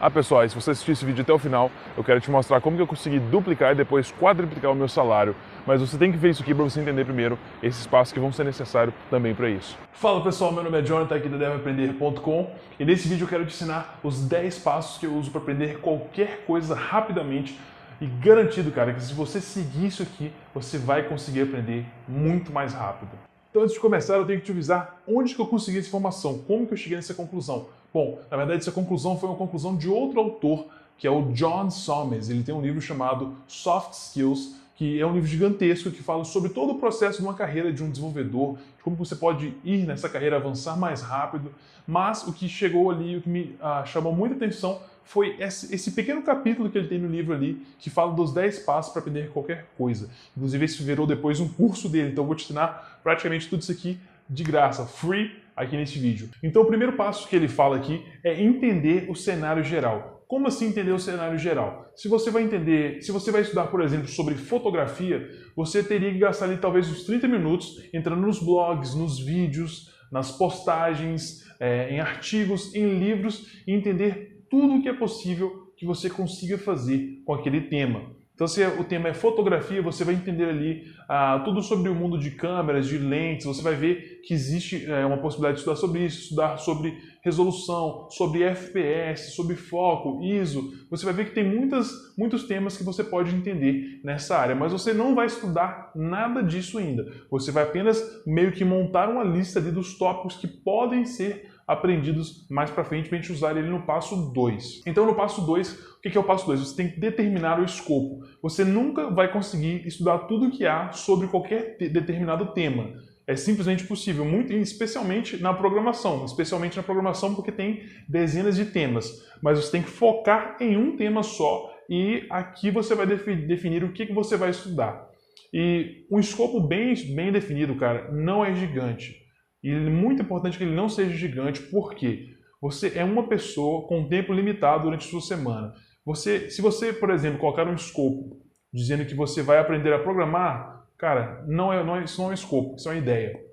Ah, pessoal, se você assistir esse vídeo até o final, eu quero te mostrar como que eu consegui duplicar e depois quadruplicar o meu salário. Mas você tem que ver isso aqui para você entender primeiro esses passos que vão ser necessários também para isso. Fala pessoal, meu nome é Jonathan aqui da DevAprender.com e nesse vídeo eu quero te ensinar os 10 passos que eu uso para aprender qualquer coisa rapidamente e garantido, cara, que se você seguir isso aqui, você vai conseguir aprender muito mais rápido. Então, antes de começar, eu tenho que te avisar onde que eu consegui essa informação, como que eu cheguei nessa conclusão. Bom, na verdade, essa conclusão foi uma conclusão de outro autor, que é o John Somers. Ele tem um livro chamado Soft Skills, que é um livro gigantesco que fala sobre todo o processo de uma carreira de um desenvolvedor, de como você pode ir nessa carreira, avançar mais rápido. Mas o que chegou ali, o que me ah, chamou muita atenção foi esse, esse, pequeno capítulo que ele tem no livro ali, que fala dos 10 passos para aprender qualquer coisa. Inclusive, esse virou depois um curso dele, então eu vou te ensinar praticamente tudo isso aqui de graça, free, aqui nesse vídeo. Então, o primeiro passo que ele fala aqui é entender o cenário geral. Como assim entender o cenário geral? Se você vai entender, se você vai estudar, por exemplo, sobre fotografia, você teria que gastar ali talvez uns 30 minutos entrando nos blogs, nos vídeos, nas postagens, é, em artigos, em livros e entender tudo o que é possível que você consiga fazer com aquele tema. Então, se o tema é fotografia, você vai entender ali ah, tudo sobre o mundo de câmeras, de lentes, você vai ver que existe é, uma possibilidade de estudar sobre isso, estudar sobre resolução, sobre FPS, sobre foco, ISO. Você vai ver que tem muitas, muitos temas que você pode entender nessa área, mas você não vai estudar nada disso ainda. Você vai apenas meio que montar uma lista ali dos tópicos que podem ser aprendidos mais para frente para a gente usar ele no passo 2. Então, no passo 2, o que é o passo 2? Você tem que determinar o escopo. Você nunca vai conseguir estudar tudo o que há sobre qualquer determinado tema. É simplesmente possível, muito, especialmente na programação, especialmente na programação porque tem dezenas de temas. Mas você tem que focar em um tema só e aqui você vai definir o que, que você vai estudar. E um escopo bem, bem definido, cara, não é gigante. E é muito importante que ele não seja gigante, porque você é uma pessoa com tempo limitado durante a sua semana. Você, se você, por exemplo, colocar um escopo dizendo que você vai aprender a programar, cara, não é, não é, isso não é um escopo, isso é uma ideia.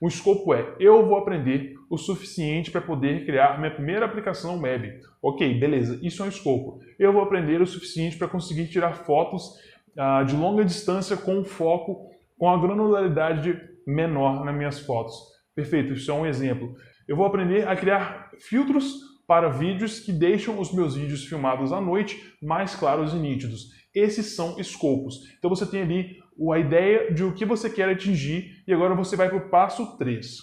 O escopo é, eu vou aprender o suficiente para poder criar minha primeira aplicação web. Ok, beleza, isso é um escopo. Eu vou aprender o suficiente para conseguir tirar fotos ah, de longa distância com foco, com a granularidade menor nas minhas fotos. Perfeito, isso é um exemplo. Eu vou aprender a criar filtros para vídeos que deixam os meus vídeos filmados à noite mais claros e nítidos. Esses são escopos. Então você tem ali a ideia de o que você quer atingir e agora você vai para o passo 3.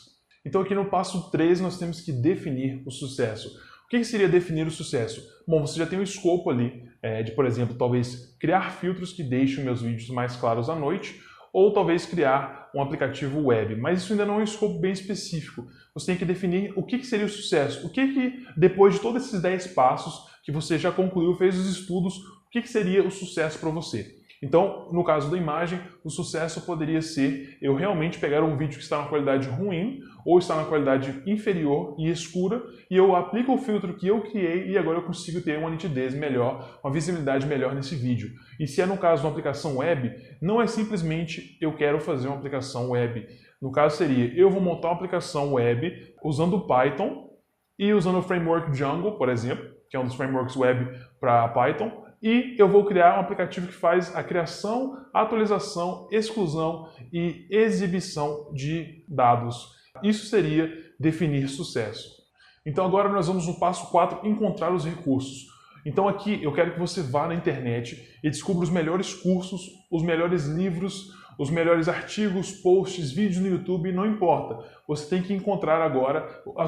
Então aqui no passo 3 nós temos que definir o sucesso. O que seria definir o sucesso? Bom, você já tem um escopo ali é, de, por exemplo, talvez criar filtros que deixem meus vídeos mais claros à noite ou talvez criar um aplicativo web. Mas isso ainda não é um escopo bem específico. Você tem que definir o que, seria o sucesso. O que, que, depois de todos esses 10 passos que você já concluiu, fez os estudos, o que, que seria o sucesso para você? Então, no caso da imagem, o sucesso poderia ser eu realmente pegar um vídeo que está na qualidade ruim ou está na qualidade inferior e escura e eu aplico o filtro que eu criei e agora eu consigo ter uma nitidez melhor, uma visibilidade melhor nesse vídeo. E se é no caso de uma aplicação web, não é simplesmente eu quero fazer uma aplicação web. No caso seria eu vou montar uma aplicação web usando Python e usando o framework Django, por exemplo, que é um dos frameworks web para Python, e eu vou criar um aplicativo que faz a criação, atualização, exclusão e exibição de dados. Isso seria definir sucesso. Então agora nós vamos no passo 4, encontrar os recursos. Então aqui eu quero que você vá na internet e descubra os melhores cursos, os melhores livros, os melhores artigos, posts, vídeos no YouTube, não importa. Você tem que encontrar agora. A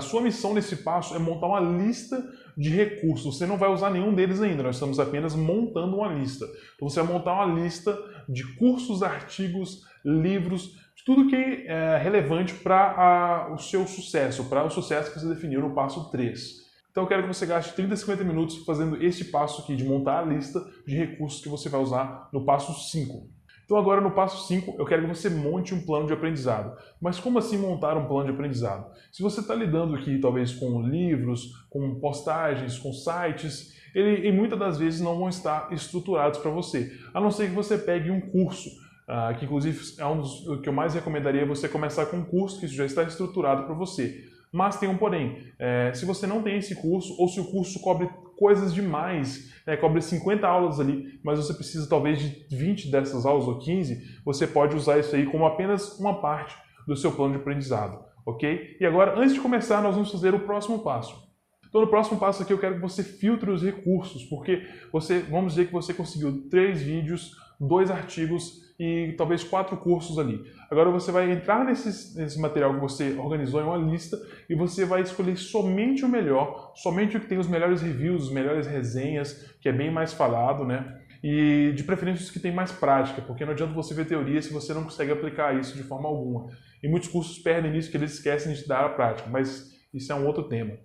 sua missão nesse passo é montar uma lista de recursos. Você não vai usar nenhum deles ainda, nós estamos apenas montando uma lista. Então você vai montar uma lista de cursos, artigos, livros, tudo que é relevante para o seu sucesso, para o sucesso que você definiu no passo 3. Então eu quero que você gaste 30, 50 minutos fazendo este passo aqui de montar a lista de recursos que você vai usar no passo 5. Então agora no passo 5 eu quero que você monte um plano de aprendizado. Mas como assim montar um plano de aprendizado? Se você está lidando aqui talvez com livros, com postagens, com sites, ele, e muitas das vezes não vão estar estruturados para você. A não ser que você pegue um curso, uh, que inclusive é um dos que eu mais recomendaria você começar com um curso que já está estruturado para você. Mas tem um porém, é, se você não tem esse curso, ou se o curso cobre coisas demais, né, cobre 50 aulas ali, mas você precisa talvez de 20 dessas aulas ou 15, você pode usar isso aí como apenas uma parte do seu plano de aprendizado, ok? E agora, antes de começar, nós vamos fazer o próximo passo. Então, no próximo passo aqui, eu quero que você filtre os recursos, porque você, vamos dizer que você conseguiu três vídeos, dois artigos e talvez quatro cursos ali. Agora você vai entrar nesse, nesse material que você organizou em uma lista e você vai escolher somente o melhor, somente o que tem os melhores reviews, as melhores resenhas, que é bem mais falado, né? E de preferência os que tem mais prática, porque não adianta você ver teoria se você não consegue aplicar isso de forma alguma. E muitos cursos perdem nisso que eles esquecem de dar a prática, mas isso é um outro tema.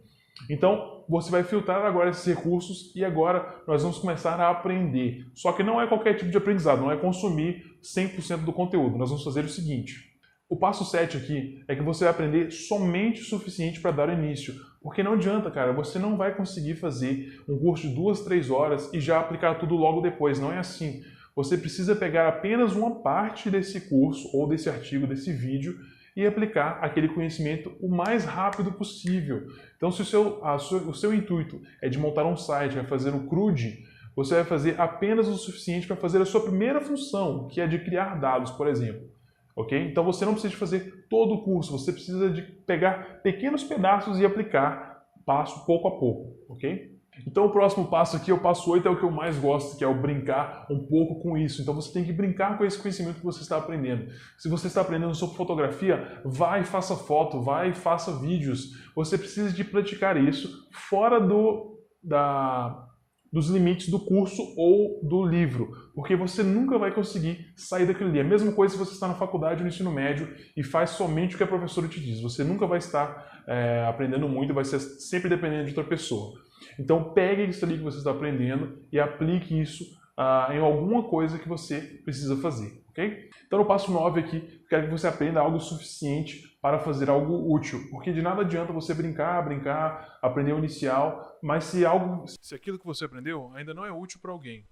Então, você vai filtrar agora esses recursos e agora nós vamos começar a aprender. Só que não é qualquer tipo de aprendizado, não é consumir 100% do conteúdo. Nós vamos fazer o seguinte. O passo 7 aqui é que você vai aprender somente o suficiente para dar início. Porque não adianta, cara, você não vai conseguir fazer um curso de duas, três horas e já aplicar tudo logo depois. Não é assim. Você precisa pegar apenas uma parte desse curso, ou desse artigo, desse vídeo, e aplicar aquele conhecimento o mais rápido possível. Então, se o seu, sua, o seu intuito é de montar um site, vai fazer um CRUD, você vai fazer apenas o suficiente para fazer a sua primeira função, que é de criar dados, por exemplo. Ok? Então você não precisa fazer todo o curso, você precisa de pegar pequenos pedaços e aplicar passo pouco a pouco, ok? Então o próximo passo aqui, o passo 8, é o que eu mais gosto, que é o brincar um pouco com isso. Então você tem que brincar com esse conhecimento que você está aprendendo. Se você está aprendendo sobre fotografia, vai e faça foto, vai e faça vídeos. Você precisa de praticar isso fora do, da, dos limites do curso ou do livro, porque você nunca vai conseguir sair daquilo ali. É a mesma coisa se você está na faculdade ou no ensino médio e faz somente o que a professora te diz. Você nunca vai estar é, aprendendo muito, vai ser sempre dependendo de outra pessoa. Então pegue isso ali que você está aprendendo e aplique isso ah, em alguma coisa que você precisa fazer, ok? Então no passo 9 aqui, quero que você aprenda algo suficiente para fazer algo útil, porque de nada adianta você brincar, brincar, aprender o inicial, mas se algo, se aquilo que você aprendeu ainda não é útil para alguém,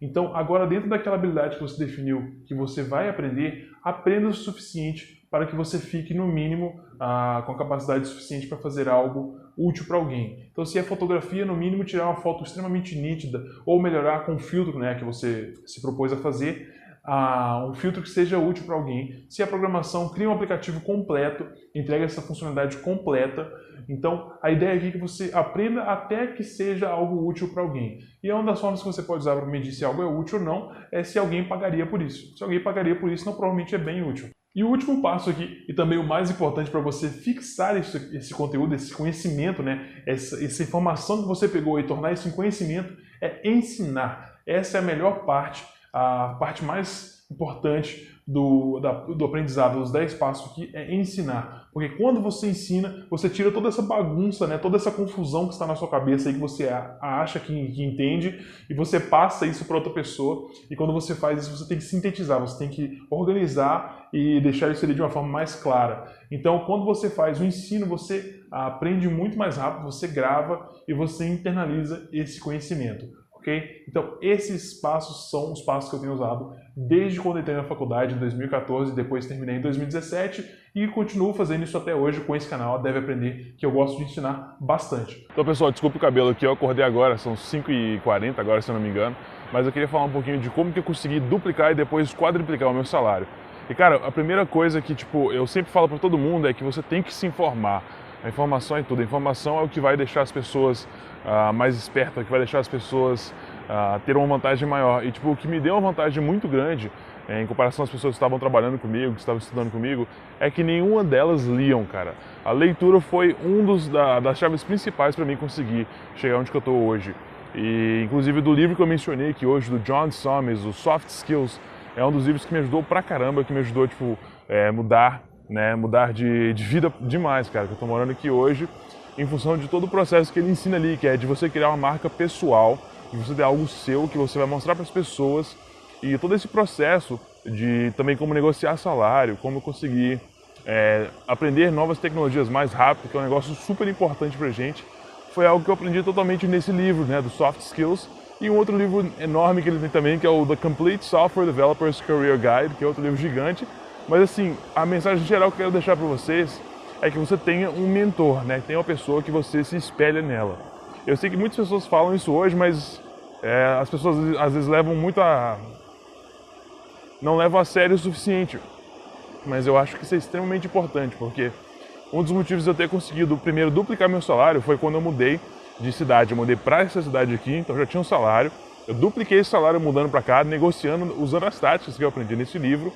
então, agora dentro daquela habilidade que você definiu, que você vai aprender, aprenda o suficiente para que você fique no mínimo ah, com a capacidade suficiente para fazer algo útil para alguém. Então, se é fotografia, no mínimo tirar uma foto extremamente nítida ou melhorar com um filtro né, que você se propôs a fazer, uh, um filtro que seja útil para alguém. Se é programação, cria um aplicativo completo, entrega essa funcionalidade completa. Então, a ideia aqui é que você aprenda até que seja algo útil para alguém. E é uma das formas que você pode usar para medir se algo é útil ou não é se alguém pagaria por isso. Se alguém pagaria por isso, não provavelmente é bem útil. E o último passo aqui, e também o mais importante para você fixar esse, esse, conteúdo, esse conhecimento, né? Essa, essa informação que você pegou e tornar isso em conhecimento, é ensinar. Essa é a melhor parte, a parte mais importante do, da, do aprendizado, dos 10 passos aqui, é ensinar. Porque quando você ensina, você tira toda essa bagunça, né, toda essa confusão que está na sua cabeça aí, que você acha que, que entende, e você passa isso para outra pessoa. E quando você faz isso, você tem que sintetizar, você tem que organizar e deixar isso ali de uma forma mais clara. Então, quando você faz o ensino, você aprende muito mais rápido, você grava e você internaliza esse conhecimento ok? Então, esses passos são os passos que eu tenho usado desde quando entrei na faculdade, em 2014, depois terminei em 2017 e continuo fazendo isso até hoje com esse canal, Deve Aprender, que eu gosto de ensinar bastante. Então, pessoal, desculpa o cabelo aqui, eu acordei agora, são 5h40 agora, se eu não me engano, mas eu queria falar um pouquinho de como que eu consegui duplicar e depois quadriplicar o meu salário. E, cara, a primeira coisa que, tipo, eu sempre falo para todo mundo é que você tem que se informar. A informação é tudo. A informação é o que vai deixar as pessoas uh, mais espertas, que vai deixar as pessoas uh, ter uma vantagem maior. E tipo, o que me deu uma vantagem muito grande, eh, em comparação às pessoas que estavam trabalhando comigo, que estavam estudando comigo, é que nenhuma delas liam, cara. A leitura foi um dos da, das chaves principais para mim conseguir chegar onde eu estou hoje. E inclusive do livro que eu mencionei aqui hoje, do John Somers, o Soft Skills, é um dos livros que me ajudou pra caramba, que me ajudou tipo é, mudar né, mudar de, de vida demais, cara, que eu tô morando aqui hoje, em função de todo o processo que ele ensina ali, que é de você criar uma marca pessoal, de você ter algo seu que você vai mostrar para as pessoas, e todo esse processo de também como negociar salário, como conseguir é, aprender novas tecnologias mais rápido, que é um negócio super importante pra gente, foi algo que eu aprendi totalmente nesse livro, né, do Soft Skills, e um outro livro enorme que ele tem também, que é o The Complete Software Developer's Career Guide, que é outro livro gigante, mas assim, a mensagem geral que eu quero deixar para vocês é que você tenha um mentor, né? Tenha uma pessoa que você se espelha nela. Eu sei que muitas pessoas falam isso hoje, mas é, as pessoas às vezes levam muito a. não levam a sério o suficiente. Mas eu acho que isso é extremamente importante, porque um dos motivos de eu ter conseguido primeiro duplicar meu salário foi quando eu mudei de cidade. Eu mudei para essa cidade aqui, então já tinha um salário. Eu dupliquei esse salário mudando para cá, negociando, usando as táticas que eu aprendi nesse livro.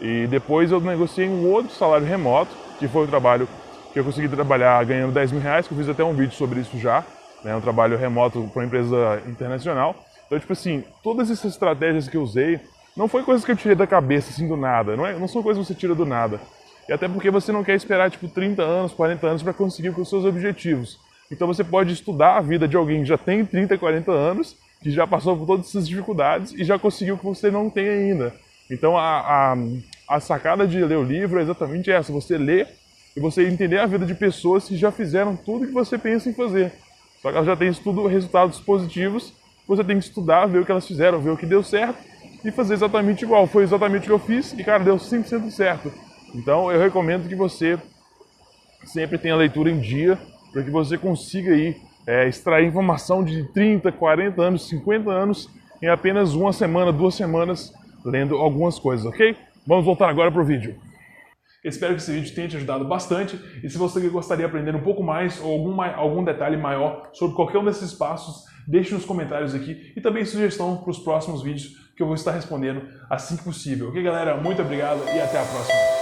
E depois eu negociei um outro salário remoto, que foi o trabalho que eu consegui trabalhar ganhando 10 mil reais, que eu fiz até um vídeo sobre isso já, né, um trabalho remoto para uma empresa internacional. Então, tipo assim, todas essas estratégias que eu usei, não foi coisas que eu tirei da cabeça, assim, do nada, não, é, não são coisas que você tira do nada. E até porque você não quer esperar, tipo, 30 anos, 40 anos para conseguir os seus objetivos. Então você pode estudar a vida de alguém que já tem 30, 40 anos, que já passou por todas essas dificuldades e já conseguiu o que você não tem ainda. Então a, a, a sacada de ler o livro é exatamente essa: você lê e você entender a vida de pessoas que já fizeram tudo que você pensa em fazer. Só que elas já têm tudo resultados positivos, você tem que estudar, ver o que elas fizeram, ver o que deu certo e fazer exatamente igual. Foi exatamente o que eu fiz e, cara, deu 100% certo. Então eu recomendo que você sempre tenha leitura em dia para que você consiga aí, é, extrair informação de 30, 40 anos, 50 anos em apenas uma semana, duas semanas, lendo algumas coisas, ok? Vamos voltar agora para o vídeo. Espero que esse vídeo tenha te ajudado bastante e se você gostaria de aprender um pouco mais ou algum, algum detalhe maior sobre qualquer um desses passos, deixe nos comentários aqui e também sugestão para os próximos vídeos que eu vou estar respondendo assim que possível. Ok, galera? Muito obrigado e até a próxima.